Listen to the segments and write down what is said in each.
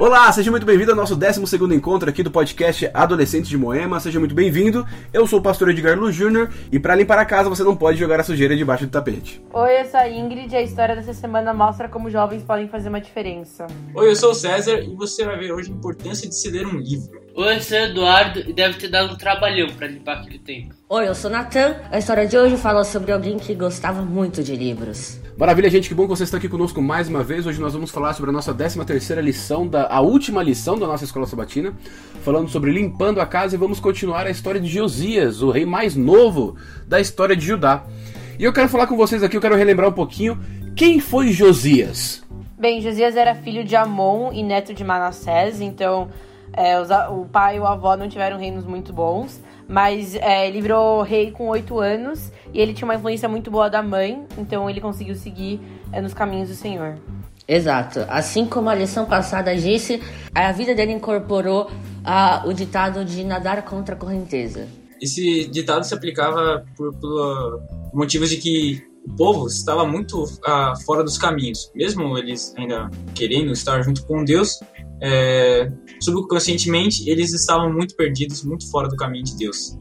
Olá, seja muito bem-vindo ao nosso 12 encontro aqui do podcast Adolescentes de Moema. Seja muito bem-vindo. Eu sou o pastor Edgar Lu Júnior e para limpar a casa você não pode jogar a sujeira debaixo do tapete. Oi, eu sou a Ingrid e a história dessa semana mostra como jovens podem fazer uma diferença. Oi, eu sou o César e você vai ver hoje a importância de se ler um livro. Oi, eu sou o Eduardo e deve ter dado um trabalhão para limpar aquele tempo. Oi, eu sou Natan. A história de hoje fala sobre alguém que gostava muito de livros. Maravilha, gente, que bom que você está aqui conosco mais uma vez. Hoje nós vamos falar sobre a nossa 13 terceira lição, da, a última lição da nossa escola sabatina, falando sobre limpando a casa e vamos continuar a história de Josias, o rei mais novo da história de Judá. E eu quero falar com vocês aqui, eu quero relembrar um pouquinho quem foi Josias. Bem, Josias era filho de Amon e neto de Manassés, então é, os, o pai e o avô não tiveram reinos muito bons, mas é, ele virou rei com oito anos e ele tinha uma influência muito boa da mãe, então ele conseguiu seguir é, nos caminhos do Senhor. Exato. Assim como a lição passada disse, a vida dele incorporou a, o ditado de nadar contra a correnteza. Esse ditado se aplicava por, por motivos de que o povo estava muito uh, fora dos caminhos. Mesmo eles ainda querendo estar junto com Deus, é, subconscientemente eles estavam muito perdidos, muito fora do caminho de Deus.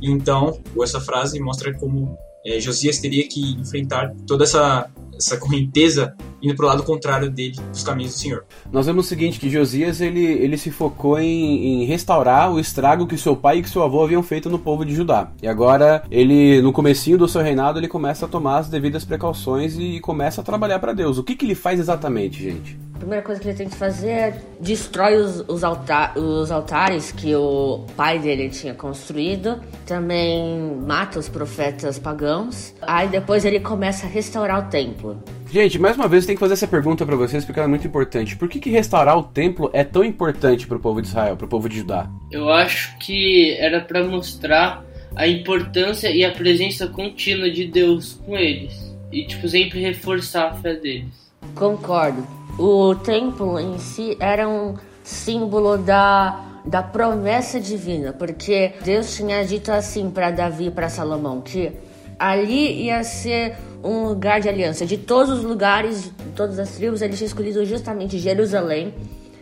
Então, essa frase mostra como é, Josias teria que enfrentar toda essa, essa correnteza indo para o lado contrário dele, dos caminhos do Senhor. Nós vemos o seguinte, que Josias ele, ele se focou em, em, restaurar o estrago que seu pai e que seu avô haviam feito no povo de Judá. E agora, ele no comecinho do seu reinado, ele começa a tomar as devidas precauções e começa a trabalhar para Deus. O que, que ele faz exatamente, gente? A primeira coisa que ele tem que fazer é destrói os, os, altar, os altares que o pai dele tinha construído. Também mata os profetas pagãos. Aí depois ele começa a restaurar o templo. Gente, mais uma vez eu tenho que fazer essa pergunta para vocês porque ela é muito importante. Por que, que restaurar o templo é tão importante para o povo de Israel, para o povo de Judá? Eu acho que era para mostrar a importância e a presença contínua de Deus com eles e tipo sempre reforçar a fé deles. Concordo. O templo em si era um símbolo da da promessa divina, porque Deus tinha dito assim para Davi para Salomão que ali ia ser um lugar de aliança. De todos os lugares, de todas as tribos, ele tinha escolhido justamente Jerusalém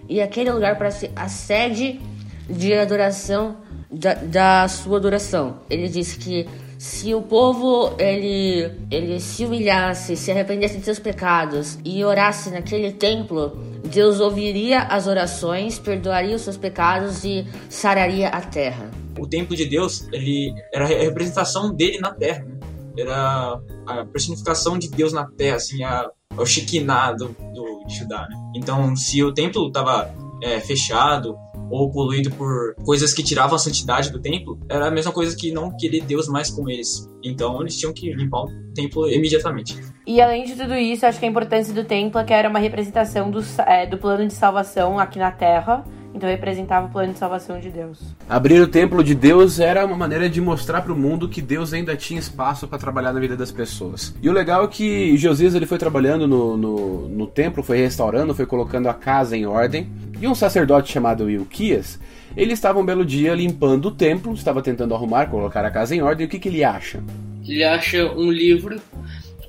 e aquele lugar para ser a sede de adoração da, da sua adoração. Ele disse que se o povo ele, ele se humilhasse, se arrependesse de seus pecados e orasse naquele templo, Deus ouviria as orações, perdoaria os seus pecados e sararia a terra. O templo de Deus, ele era a representação dele na terra, né? era a personificação de Deus na terra, assim, a, o Shekinah do, do Judá. Né? Então, se o templo estava é, fechado, ou poluído por coisas que tiravam a santidade do templo, era a mesma coisa que não querer Deus mais com eles. Então eles tinham que limpar o templo imediatamente. E além de tudo isso, acho que a importância do templo é que era uma representação do, é, do plano de salvação aqui na Terra. Então representava o plano de salvação de Deus. Abrir o templo de Deus era uma maneira de mostrar para o mundo que Deus ainda tinha espaço para trabalhar na vida das pessoas. E o legal é que Josias ele foi trabalhando no, no, no templo, foi restaurando, foi colocando a casa em ordem. E um sacerdote chamado Ilquias, ele estava um belo dia limpando o templo, estava tentando arrumar, colocar a casa em ordem. E o que, que ele acha? Ele acha um livro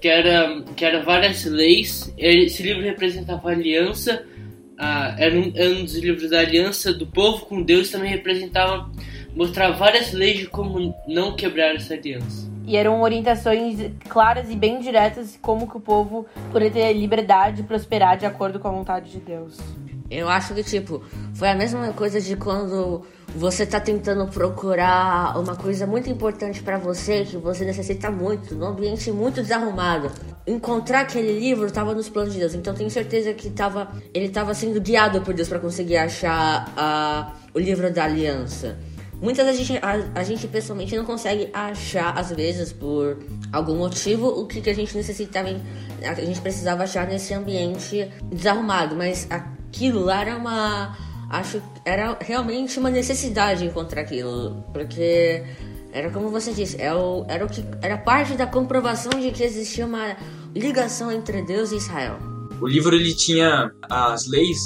que era, que era várias leis. Esse livro representava a aliança, ah, era, um, dos livros da aliança do povo com Deus. Também representava mostrar várias leis de como não quebrar essa aliança. E eram orientações claras e bem diretas como que o povo poderia ter liberdade de prosperar de acordo com a vontade de Deus. Eu acho que, tipo, foi a mesma coisa de quando você tá tentando procurar uma coisa muito importante para você, que você necessita muito, num ambiente muito desarrumado. Encontrar aquele livro tava nos planos de Deus, então tenho certeza que tava, ele tava sendo guiado por Deus para conseguir achar o livro da aliança. Muitas a gente, a, a, gente pessoalmente não consegue achar, às vezes, por algum motivo, o que, que a gente necessitava, a gente precisava achar nesse ambiente desarrumado, mas a, aquilo lá era uma. Acho era realmente uma necessidade encontrar aquilo. Porque era como você disse, era é o, era o que era parte da comprovação de que existia uma ligação entre Deus e Israel. O livro ele tinha as leis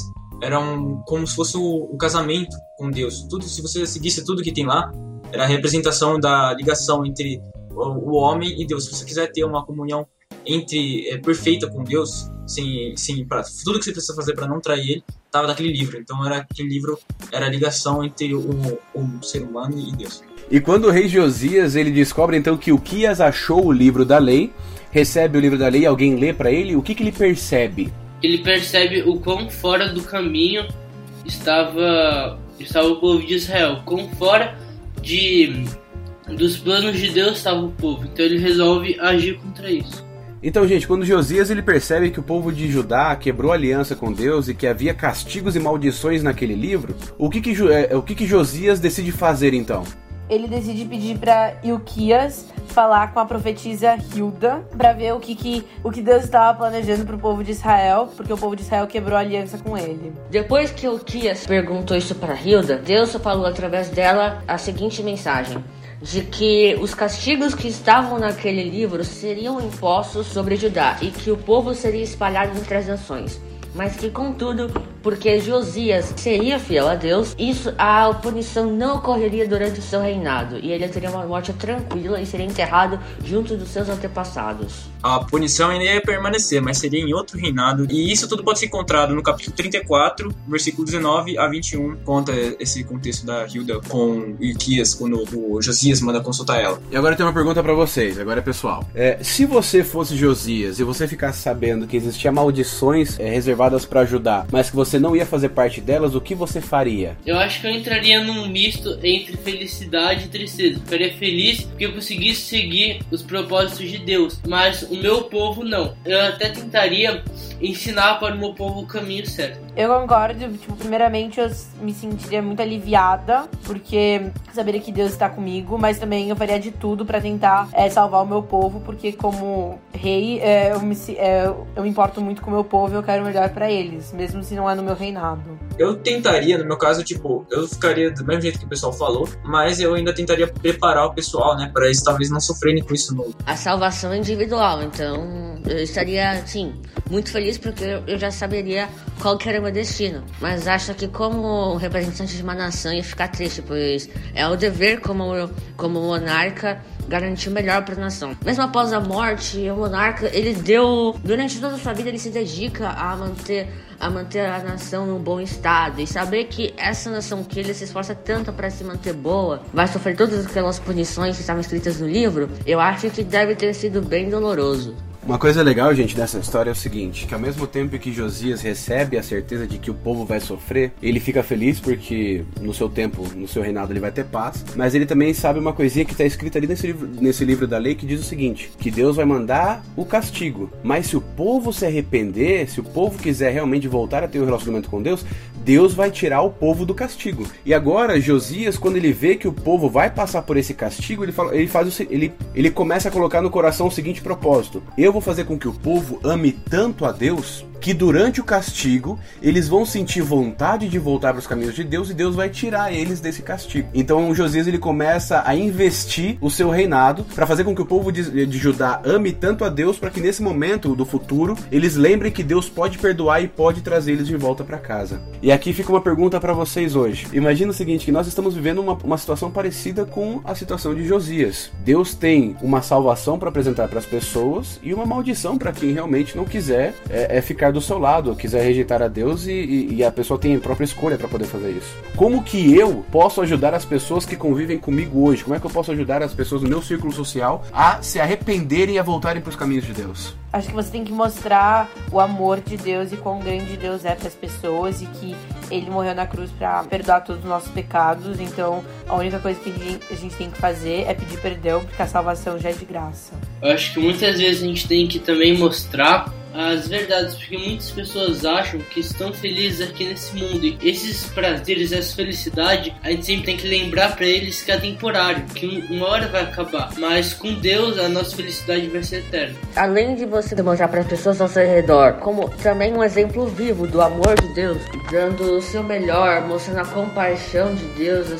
eram como se fosse o, o casamento com Deus. Tudo se você seguisse tudo que tem lá, era a representação da ligação entre o, o homem e Deus. Se você quiser ter uma comunhão entre é, perfeita com Deus, sem, sem pra, tudo que você precisa fazer para não trair ele, estava naquele livro. Então era aquele livro era a ligação entre o, o ser humano e Deus. E quando o rei Josias ele descobre então que o Quias achou o livro da lei, recebe o livro da lei, alguém lê para ele, o que, que ele percebe? Ele percebe o quão fora do caminho estava estava o povo de Israel, quão fora de dos planos de Deus estava o povo. Então ele resolve agir contra isso. Então, gente, quando Josias ele percebe que o povo de Judá quebrou aliança com Deus e que havia castigos e maldições naquele livro, o que que, é, o que, que Josias decide fazer então? Ele decide pedir para Ilquias falar com a profetisa Hilda para ver o que, que, o que Deus estava planejando para o povo de Israel, porque o povo de Israel quebrou aliança com ele. Depois que Ilquias perguntou isso para Hilda, Deus falou através dela a seguinte mensagem: de que os castigos que estavam naquele livro seriam impostos sobre Judá e que o povo seria espalhado entre as nações mas que contudo, porque Josias seria fiel a Deus, isso a punição não ocorreria durante o seu reinado, e ele teria uma morte tranquila e seria enterrado junto dos seus antepassados. A punição ainda ia permanecer, mas seria em outro reinado, e isso tudo pode ser encontrado no capítulo 34, versículo 19 a 21, conta esse contexto da Hilda com Ilquias, quando o Josias manda consultar ela. E agora tem uma pergunta para vocês, agora é pessoal. É, se você fosse Josias e você ficasse sabendo que existia maldições é, reservadas reservadas para ajudar, mas que você não ia fazer parte delas, o que você faria? Eu acho que eu entraria num misto entre felicidade e tristeza. Eu ficaria feliz porque eu conseguisse seguir os propósitos de Deus, mas o meu povo não. Eu até tentaria ensinar para o meu povo o caminho certo. Eu concordo, tipo, primeiramente eu me sentiria muito aliviada, porque saberia que Deus está comigo, mas também eu faria de tudo para tentar é, salvar o meu povo, porque como rei, é, eu, me, é, eu me importo muito com o meu povo e eu quero o melhor para eles, mesmo se não é no meu reinado. Eu tentaria, no meu caso, tipo, eu ficaria do mesmo jeito que o pessoal falou, mas eu ainda tentaria preparar o pessoal, né, para eles talvez não sofrerem com isso no. A salvação é individual, então eu estaria, assim, muito feliz porque eu já saberia qual que era o meu destino. Mas acho que como representante de uma nação ia ficar triste, pois é o dever como, como monarca garantir o melhor para a nação. Mesmo após a morte, o monarca, ele deu, durante toda a sua vida, ele se dedica a manter a manter a nação num bom estado e saber que essa nação que ele se esforça tanto para se manter boa vai sofrer todas aquelas punições que estavam escritas no livro, eu acho que deve ter sido bem doloroso. Uma coisa legal, gente, dessa história é o seguinte: que ao mesmo tempo que Josias recebe a certeza de que o povo vai sofrer, ele fica feliz porque no seu tempo, no seu reinado, ele vai ter paz. Mas ele também sabe uma coisinha que está escrita ali nesse livro, nesse livro da lei que diz o seguinte: que Deus vai mandar o castigo. Mas se o povo se arrepender, se o povo quiser realmente voltar a ter um relacionamento com Deus, Deus vai tirar o povo do castigo. E agora, Josias, quando ele vê que o povo vai passar por esse castigo, ele, fala, ele, faz ele, ele começa a colocar no coração o seguinte propósito: Eu vou fazer com que o povo ame tanto a Deus que durante o castigo eles vão sentir vontade de voltar para os caminhos de Deus e Deus vai tirar eles desse castigo. Então Josias ele começa a investir o seu reinado para fazer com que o povo de, de Judá ame tanto a Deus para que nesse momento do futuro eles lembrem que Deus pode perdoar e pode trazer eles de volta para casa. E aqui fica uma pergunta para vocês hoje. Imagina o seguinte, que nós estamos vivendo uma, uma situação parecida com a situação de Josias. Deus tem uma salvação para apresentar para as pessoas e uma maldição para quem realmente não quiser é, é ficar do seu lado, quiser rejeitar a Deus e, e, e a pessoa tem a própria escolha para poder fazer isso. Como que eu posso ajudar as pessoas que convivem comigo hoje? Como é que eu posso ajudar as pessoas no meu círculo social a se arrependerem e a voltarem para os caminhos de Deus? Acho que você tem que mostrar o amor de Deus e quão grande Deus é para as pessoas e que ele morreu na cruz para perdoar todos os nossos pecados. Então, a única coisa que a gente tem que fazer é pedir perdão, porque a salvação já é de graça. Eu acho que muitas vezes a gente tem que também mostrar as verdades, porque muitas pessoas acham que estão felizes aqui nesse mundo e esses prazeres, essa felicidade, a gente sempre tem que lembrar para eles que é temporário, que uma hora vai acabar, mas com Deus a nossa felicidade vai ser eterna. Além de você demonstrar para as pessoas ao seu redor, como também um exemplo vivo do amor de Deus, dando o seu melhor, mostrando a compaixão de Deus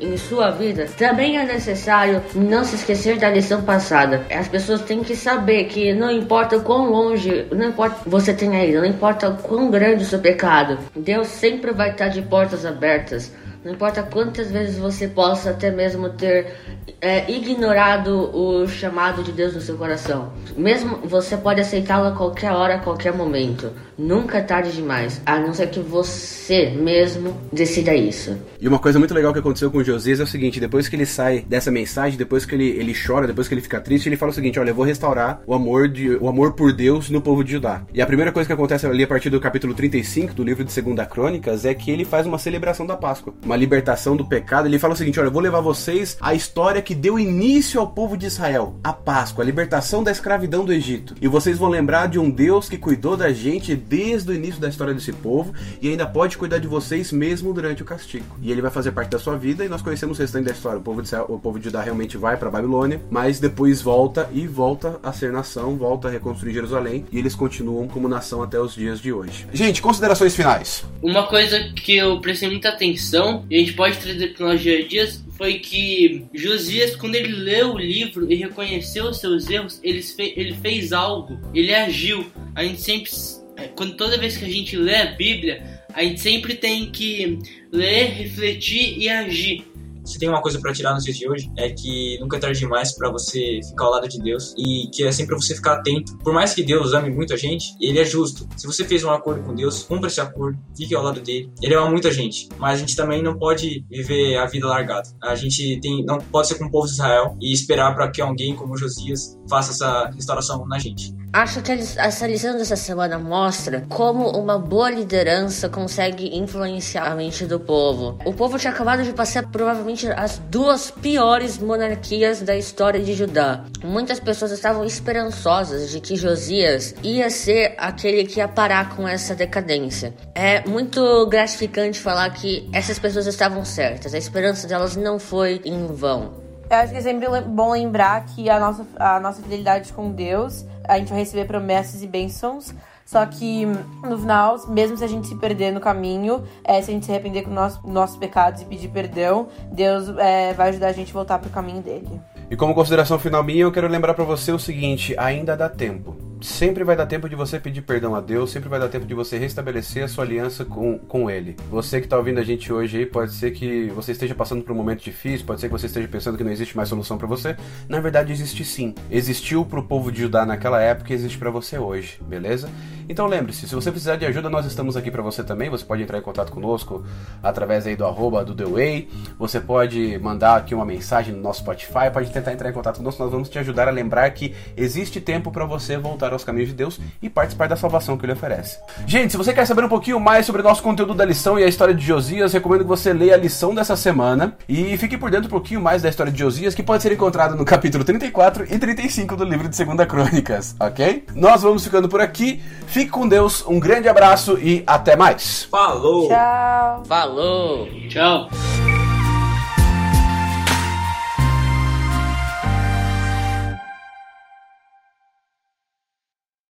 em sua vida, também é necessário não se esquecer da lição passada. As pessoas têm que saber que não importa quão longe não importa você tenha ido, não importa quão grande o seu pecado, Deus sempre vai estar de portas abertas Não importa quantas vezes você possa até mesmo ter é, ignorado o chamado de Deus no seu coração. Mesmo você pode aceitá-lo a qualquer hora, a qualquer momento. Nunca é tarde demais, a não ser que você mesmo decida isso. E uma coisa muito legal que aconteceu com Josias é o seguinte: depois que ele sai dessa mensagem, depois que ele, ele chora, depois que ele fica triste, ele fala o seguinte: olha, eu vou restaurar o amor, de, o amor por Deus no povo de Judá. E a primeira coisa que acontece ali a partir do capítulo 35 do livro de Segunda Crônicas é que ele faz uma celebração da Páscoa, uma libertação do pecado. Ele fala o seguinte: olha, eu vou levar vocês à história que deu início ao povo de Israel, a Páscoa, a libertação da escravidão do Egito. E vocês vão lembrar de um Deus que cuidou da gente desde o início da história desse povo e ainda pode cuidar de vocês mesmo durante o castigo. E ele vai fazer parte da sua vida e nós conhecemos o restante da história. O povo de, Israel, o povo de Judá realmente vai para Babilônia, mas depois volta e volta a ser nação, volta a reconstruir Jerusalém e eles continuam como nação até os dias de hoje. Gente, considerações finais. Uma coisa que eu prestei muita atenção e a gente pode trazer para nós dia a dias foi que Josias, quando ele leu o livro e reconheceu os seus erros, ele, fe ele fez algo, ele agiu. A gente sempre é, quando toda vez que a gente lê a Bíblia, a gente sempre tem que ler, refletir e agir. Se tem uma coisa para tirar nos dias de hoje, é que nunca é tarde demais para você ficar ao lado de Deus e que é sempre você ficar atento. Por mais que Deus ame muito a gente, ele é justo. Se você fez um acordo com Deus, cumpra esse acordo, fique ao lado dele. Ele ama muita gente, mas a gente também não pode viver a vida largada. A gente tem, não pode ser como o povo de Israel e esperar para que alguém como Josias faça essa restauração na gente. Acho que essa lição dessa semana mostra como uma boa liderança consegue influenciar a mente do povo. O povo tinha acabado de passar provavelmente as duas piores monarquias da história de Judá. Muitas pessoas estavam esperançosas de que Josias ia ser aquele que ia parar com essa decadência. É muito gratificante falar que essas pessoas estavam certas. A esperança delas não foi em vão. Eu acho que é sempre bom lembrar que a nossa, a nossa fidelidade com Deus a gente vai receber promessas e bênçãos. Só que no final, mesmo se a gente se perder no caminho, é, se a gente se arrepender com nosso, nossos pecados e pedir perdão, Deus é, vai ajudar a gente a voltar pro caminho dele. E como consideração final minha, eu quero lembrar para você o seguinte: ainda dá tempo sempre vai dar tempo de você pedir perdão a Deus, sempre vai dar tempo de você restabelecer a sua aliança com, com Ele. Você que está ouvindo a gente hoje aí, pode ser que você esteja passando por um momento difícil, pode ser que você esteja pensando que não existe mais solução para você. Na verdade, existe sim. Existiu para o povo de Judá naquela época e existe para você hoje, beleza? Então lembre-se, se você precisar de ajuda, nós estamos aqui para você também. Você pode entrar em contato conosco através aí do arroba do The Way. Você pode mandar aqui uma mensagem no nosso Spotify, pode tentar entrar em contato conosco. Nós vamos te ajudar a lembrar que existe tempo para você voltar voltar aos caminhos de Deus e participar da salvação que ele oferece. Gente, se você quer saber um pouquinho mais sobre o nosso conteúdo da lição e a história de Josias, recomendo que você leia a lição dessa semana e fique por dentro um pouquinho mais da história de Josias, que pode ser encontrada no capítulo 34 e 35 do livro de Segunda Crônicas, ok? Nós vamos ficando por aqui. Fique com Deus, um grande abraço e até mais. Falou! Tchau! Falou! Tchau!